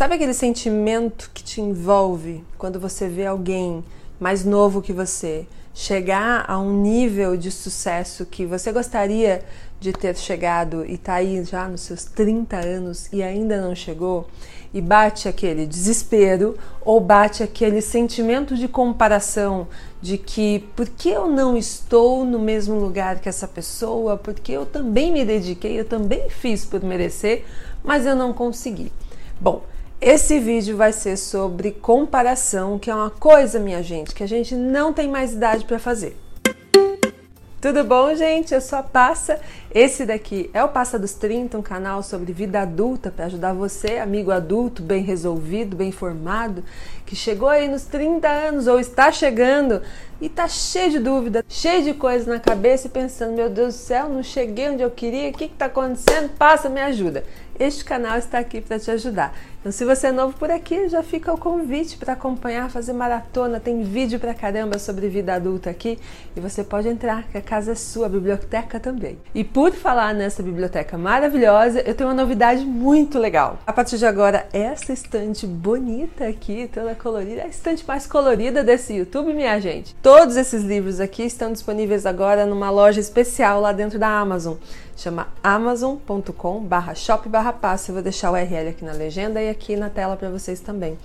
Sabe aquele sentimento que te envolve quando você vê alguém mais novo que você chegar a um nível de sucesso que você gostaria de ter chegado e tá aí já nos seus 30 anos e ainda não chegou? E bate aquele desespero ou bate aquele sentimento de comparação de que por que eu não estou no mesmo lugar que essa pessoa? Porque eu também me dediquei, eu também fiz por merecer, mas eu não consegui. Bom, esse vídeo vai ser sobre comparação, que é uma coisa, minha gente, que a gente não tem mais idade para fazer. Tudo bom, gente? Eu sou a Passa. Esse daqui é o Passa dos 30, um canal sobre vida adulta para ajudar você, amigo adulto, bem resolvido, bem formado, que chegou aí nos 30 anos ou está chegando e tá cheio de dúvida, cheio de coisas na cabeça e pensando: meu Deus do céu, não cheguei onde eu queria, o que está acontecendo? Passa, me ajuda. Este canal está aqui para te ajudar. Então, se você é novo por aqui, já fica o convite para acompanhar, fazer maratona. Tem vídeo pra caramba sobre vida adulta aqui e você pode entrar, que a casa é sua, a biblioteca também. E por falar nessa biblioteca maravilhosa, eu tenho uma novidade muito legal. A partir de agora, essa estante bonita aqui, toda colorida, a estante mais colorida desse YouTube, minha gente. Todos esses livros aqui estão disponíveis agora numa loja especial lá dentro da Amazon chama amazon.com barra shop barra passe. Eu vou deixar o URL aqui na legenda e aqui na tela para vocês também.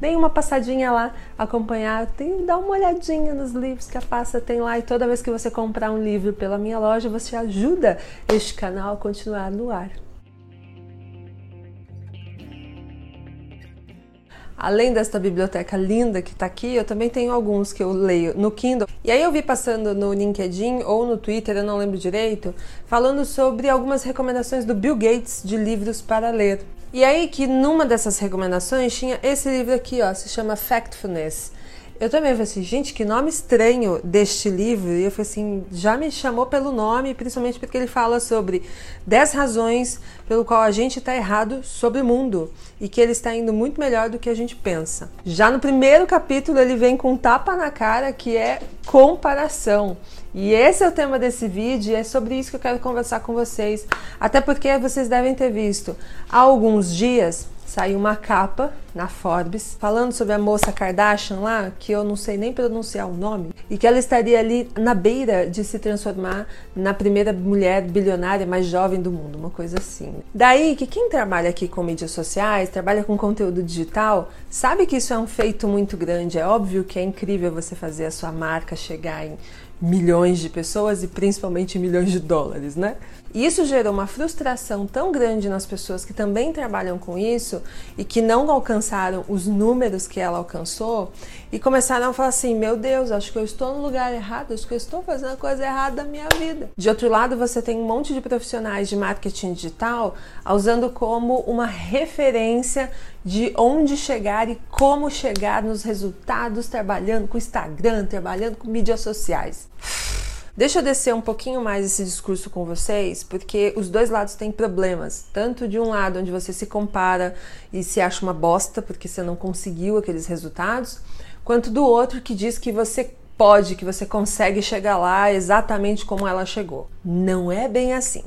Deem uma passadinha lá, acompanhar, tem, dá uma olhadinha nos livros que a Passa tem lá e toda vez que você comprar um livro pela minha loja, você ajuda este canal a continuar no ar. Além desta biblioteca linda que está aqui, eu também tenho alguns que eu leio no Kindle. E aí eu vi passando no LinkedIn ou no Twitter, eu não lembro direito, falando sobre algumas recomendações do Bill Gates de livros para ler. E aí que numa dessas recomendações tinha esse livro aqui, ó, se chama Factfulness. Eu também falei assim, gente, que nome estranho deste livro. E eu falei assim, já me chamou pelo nome, principalmente porque ele fala sobre 10 razões pelo qual a gente está errado sobre o mundo e que ele está indo muito melhor do que a gente pensa. Já no primeiro capítulo ele vem com um tapa na cara que é comparação. E esse é o tema desse vídeo é sobre isso que eu quero conversar com vocês. Até porque vocês devem ter visto há alguns dias saiu uma capa na Forbes falando sobre a moça Kardashian lá, que eu não sei nem pronunciar o nome, e que ela estaria ali na beira de se transformar na primeira mulher bilionária mais jovem do mundo, uma coisa assim. Daí que quem trabalha aqui com mídias sociais, trabalha com conteúdo digital, sabe que isso é um feito muito grande. É óbvio que é incrível você fazer a sua marca chegar em milhões de pessoas e principalmente milhões de dólares, né? E isso gerou uma frustração tão grande nas pessoas que também trabalham com isso e que não alcançaram os números que ela alcançou e começaram a falar assim: meu Deus, acho que eu estou no lugar errado, acho que eu estou fazendo a coisa errada da minha vida. De outro lado, você tem um monte de profissionais de marketing digital usando como uma referência de onde chegar e como chegar nos resultados trabalhando com Instagram, trabalhando com mídias sociais. Deixa eu descer um pouquinho mais esse discurso com vocês, porque os dois lados têm problemas. Tanto de um lado, onde você se compara e se acha uma bosta porque você não conseguiu aqueles resultados, quanto do outro que diz que você pode, que você consegue chegar lá exatamente como ela chegou. Não é bem assim.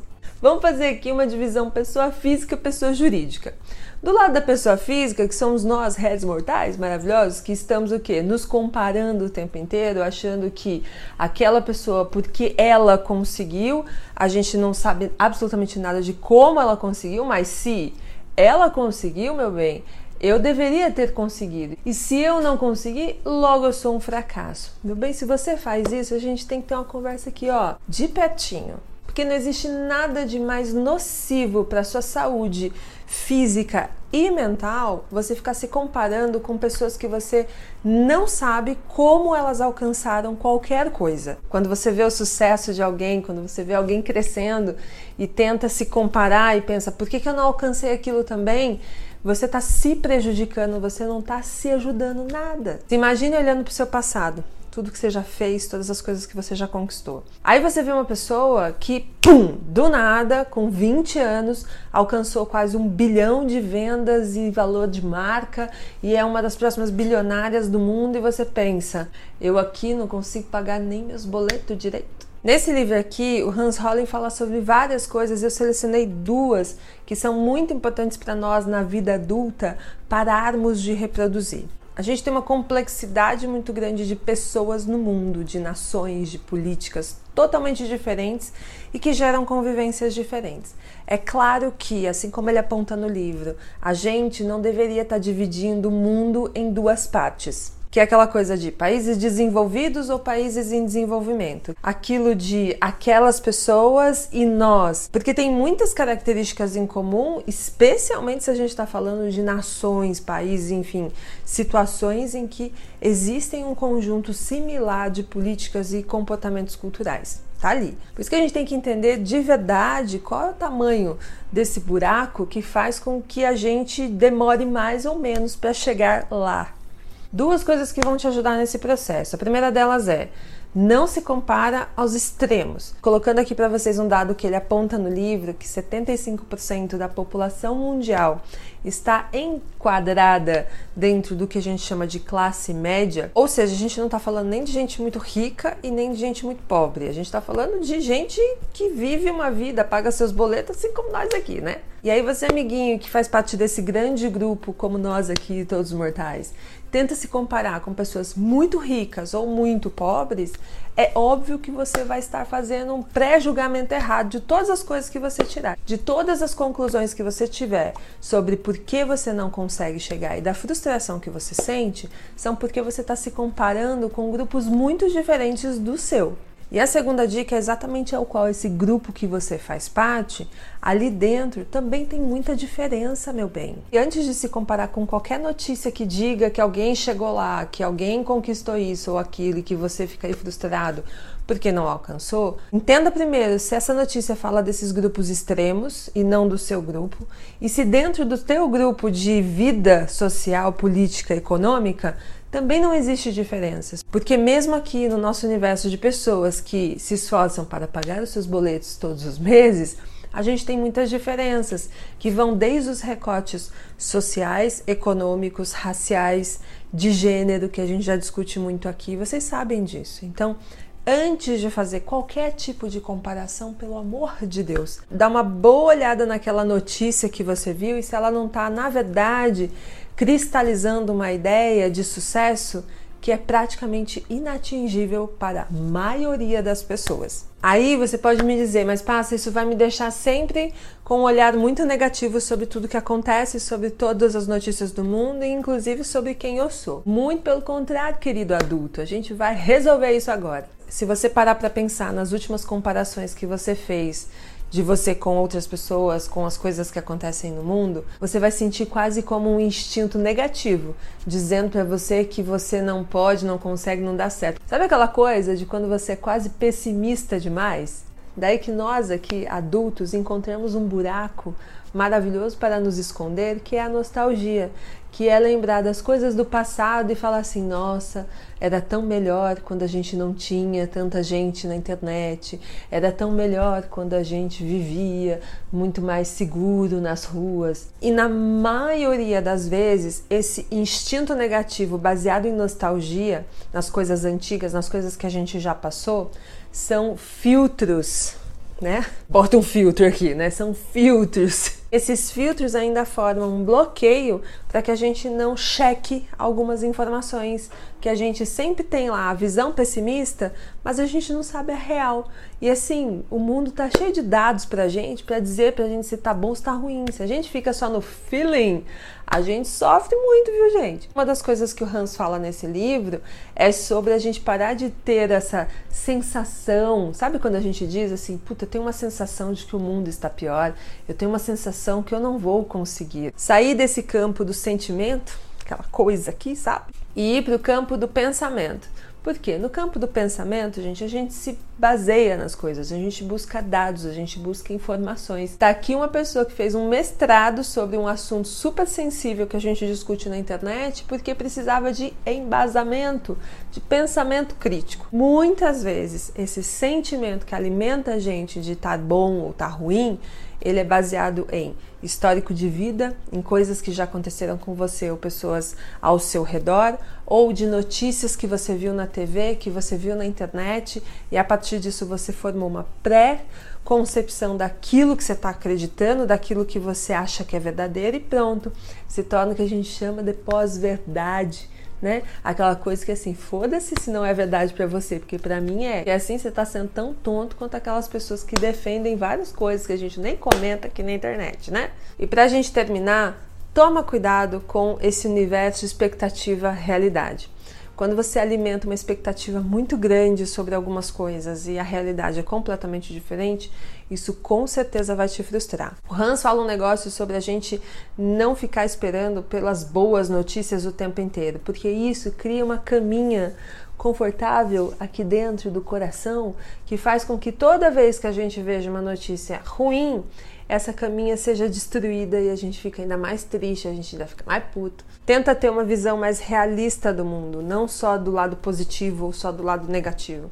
Vamos fazer aqui uma divisão pessoa física, pessoa jurídica. Do lado da pessoa física, que somos nós, réis mortais maravilhosos, que estamos o quê? Nos comparando o tempo inteiro, achando que aquela pessoa, porque ela conseguiu, a gente não sabe absolutamente nada de como ela conseguiu, mas se ela conseguiu, meu bem, eu deveria ter conseguido. E se eu não conseguir, logo eu sou um fracasso. Meu bem, se você faz isso, a gente tem que ter uma conversa aqui, ó, de pertinho porque não existe nada de mais nocivo para sua saúde física e mental você ficar se comparando com pessoas que você não sabe como elas alcançaram qualquer coisa. Quando você vê o sucesso de alguém, quando você vê alguém crescendo e tenta se comparar e pensa, por que, que eu não alcancei aquilo também? Você está se prejudicando, você não está se ajudando nada. Imagine olhando para o seu passado tudo que você já fez, todas as coisas que você já conquistou. Aí você vê uma pessoa que, pum, do nada, com 20 anos, alcançou quase um bilhão de vendas e valor de marca e é uma das próximas bilionárias do mundo e você pensa, eu aqui não consigo pagar nem meus boletos direito. Nesse livro aqui, o Hans Holling fala sobre várias coisas, eu selecionei duas que são muito importantes para nós na vida adulta pararmos de reproduzir. A gente tem uma complexidade muito grande de pessoas no mundo, de nações, de políticas totalmente diferentes e que geram convivências diferentes. É claro que, assim como ele aponta no livro, a gente não deveria estar dividindo o mundo em duas partes que é aquela coisa de países desenvolvidos ou países em desenvolvimento. Aquilo de aquelas pessoas e nós. Porque tem muitas características em comum, especialmente se a gente está falando de nações, países, enfim, situações em que existem um conjunto similar de políticas e comportamentos culturais. Tá ali. Por isso que a gente tem que entender de verdade qual é o tamanho desse buraco que faz com que a gente demore mais ou menos para chegar lá duas coisas que vão te ajudar nesse processo. A primeira delas é não se compara aos extremos. Colocando aqui para vocês um dado que ele aponta no livro, que 75% da população mundial está enquadrada dentro do que a gente chama de classe média, ou seja, a gente não está falando nem de gente muito rica e nem de gente muito pobre, a gente está falando de gente que vive uma vida, paga seus boletos, assim como nós aqui, né? E aí você, amiguinho, que faz parte desse grande grupo, como nós aqui, todos mortais, tenta se comparar com pessoas muito ricas ou muito pobres, é óbvio que você vai estar fazendo um pré-julgamento errado de todas as coisas que você tirar, de todas as conclusões que você tiver sobre por que você não consegue chegar e da frustração que você sente, são porque você está se comparando com grupos muito diferentes do seu. E a segunda dica é exatamente ao qual esse grupo que você faz parte, ali dentro também tem muita diferença, meu bem. E antes de se comparar com qualquer notícia que diga que alguém chegou lá, que alguém conquistou isso ou aquilo e que você fica aí frustrado porque não alcançou, entenda primeiro se essa notícia fala desses grupos extremos e não do seu grupo, e se dentro do teu grupo de vida social, política, econômica, também não existe diferenças, porque mesmo aqui no nosso universo de pessoas que se esforçam para pagar os seus boletos todos os meses, a gente tem muitas diferenças que vão desde os recortes sociais, econômicos, raciais, de gênero, que a gente já discute muito aqui, vocês sabem disso. Então, antes de fazer qualquer tipo de comparação, pelo amor de Deus, dá uma boa olhada naquela notícia que você viu e se ela não está, na verdade, cristalizando uma ideia de sucesso que é praticamente inatingível para a maioria das pessoas. Aí você pode me dizer, mas passa, isso vai me deixar sempre com um olhar muito negativo sobre tudo que acontece, sobre todas as notícias do mundo e inclusive sobre quem eu sou. Muito pelo contrário, querido adulto, a gente vai resolver isso agora. Se você parar para pensar nas últimas comparações que você fez de você com outras pessoas, com as coisas que acontecem no mundo, você vai sentir quase como um instinto negativo, dizendo para você que você não pode, não consegue, não dá certo. Sabe aquela coisa de quando você é quase pessimista demais? Daí que nós aqui, adultos, encontramos um buraco maravilhoso para nos esconder, que é a nostalgia, que é lembrar das coisas do passado e falar assim: nossa, era tão melhor quando a gente não tinha tanta gente na internet, era tão melhor quando a gente vivia muito mais seguro nas ruas. E na maioria das vezes, esse instinto negativo baseado em nostalgia, nas coisas antigas, nas coisas que a gente já passou, são filtros né? Bota um filtro aqui, né? São filtros. Esses filtros ainda formam um bloqueio para que a gente não cheque algumas informações que a gente sempre tem lá, a visão pessimista, mas a gente não sabe a real. E assim, o mundo tá cheio de dados pra gente, para dizer pra gente se tá bom ou se tá ruim. Se a gente fica só no feeling, a gente sofre muito, viu, gente? Uma das coisas que o Hans fala nesse livro é sobre a gente parar de ter essa sensação. Sabe quando a gente diz assim, puta, eu tenho uma sensação de que o mundo está pior, eu tenho uma sensação que eu não vou conseguir. Sair desse campo do sentimento, aquela coisa aqui, sabe? E ir para o campo do pensamento. Porque no campo do pensamento, gente, a gente se baseia nas coisas, a gente busca dados, a gente busca informações. Tá aqui uma pessoa que fez um mestrado sobre um assunto super sensível que a gente discute na internet, porque precisava de embasamento, de pensamento crítico. Muitas vezes esse sentimento que alimenta a gente de tá bom ou tá ruim, ele é baseado em histórico de vida, em coisas que já aconteceram com você ou pessoas ao seu redor, ou de notícias que você viu na TV, que você viu na internet, e a partir partir disso você formou uma pré-concepção daquilo que você está acreditando, daquilo que você acha que é verdadeiro e pronto. Se torna o que a gente chama de pós-verdade. Né? Aquela coisa que assim, foda-se se não é verdade para você, porque para mim é. E assim você tá sendo tão tonto quanto aquelas pessoas que defendem várias coisas que a gente nem comenta aqui na internet, né? E pra gente terminar, toma cuidado com esse universo expectativa realidade. Quando você alimenta uma expectativa muito grande sobre algumas coisas e a realidade é completamente diferente, isso com certeza vai te frustrar. O Hans fala um negócio sobre a gente não ficar esperando pelas boas notícias o tempo inteiro, porque isso cria uma caminha confortável aqui dentro do coração que faz com que toda vez que a gente veja uma notícia ruim, essa caminha seja destruída e a gente fica ainda mais triste, a gente ainda fica mais puto. Tenta ter uma visão mais realista do mundo, não só do lado positivo ou só do lado negativo.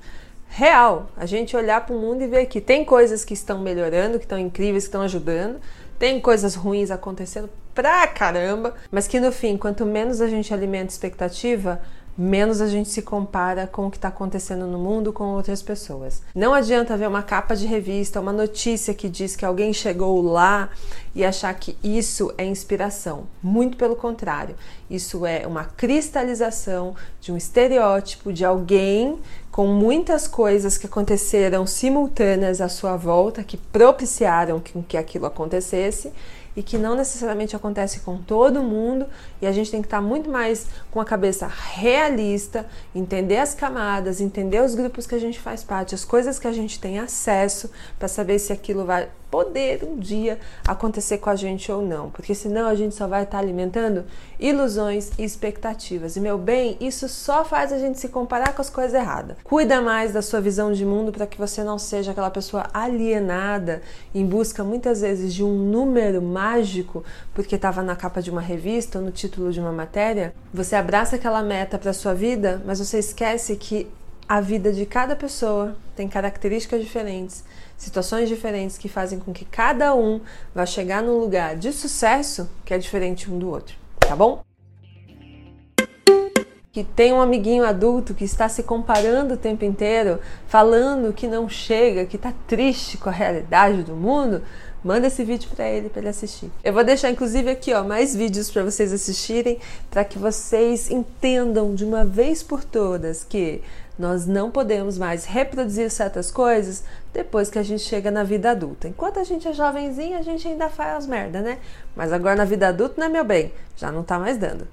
Real, a gente olhar para o mundo e ver que tem coisas que estão melhorando, que estão incríveis, que estão ajudando, tem coisas ruins acontecendo pra caramba, mas que no fim, quanto menos a gente alimenta expectativa, menos a gente se compara com o que está acontecendo no mundo com outras pessoas. Não adianta ver uma capa de revista, uma notícia que diz que alguém chegou lá e achar que isso é inspiração. Muito pelo contrário, isso é uma cristalização de um estereótipo de alguém com muitas coisas que aconteceram simultâneas à sua volta, que propiciaram que aquilo acontecesse e que não necessariamente acontece com todo mundo e a gente tem que estar muito mais com a cabeça realista, entender as camadas, entender os grupos que a gente faz parte, as coisas que a gente tem acesso para saber se aquilo vai poder um dia acontecer com a gente ou não, porque senão a gente só vai estar alimentando ilusões e expectativas. E meu bem, isso só faz a gente se comparar com as coisas erradas. Cuida mais da sua visão de mundo para que você não seja aquela pessoa alienada em busca muitas vezes de um número mágico porque estava na capa de uma revista ou no título de uma matéria. Você abraça aquela meta para sua vida, mas você esquece que a vida de cada pessoa tem características diferentes, situações diferentes que fazem com que cada um vá chegar num lugar de sucesso que é diferente um do outro, tá bom? Que tem um amiguinho adulto que está se comparando o tempo inteiro, falando que não chega, que está triste com a realidade do mundo, manda esse vídeo para ele para ele assistir. Eu vou deixar inclusive aqui, ó, mais vídeos para vocês assistirem, para que vocês entendam de uma vez por todas que nós não podemos mais reproduzir certas coisas depois que a gente chega na vida adulta. Enquanto a gente é jovenzinho, a gente ainda faz as merda, né? Mas agora na vida adulta, né, meu bem? Já não tá mais dando.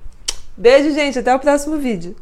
Beijo, gente. Até o próximo vídeo.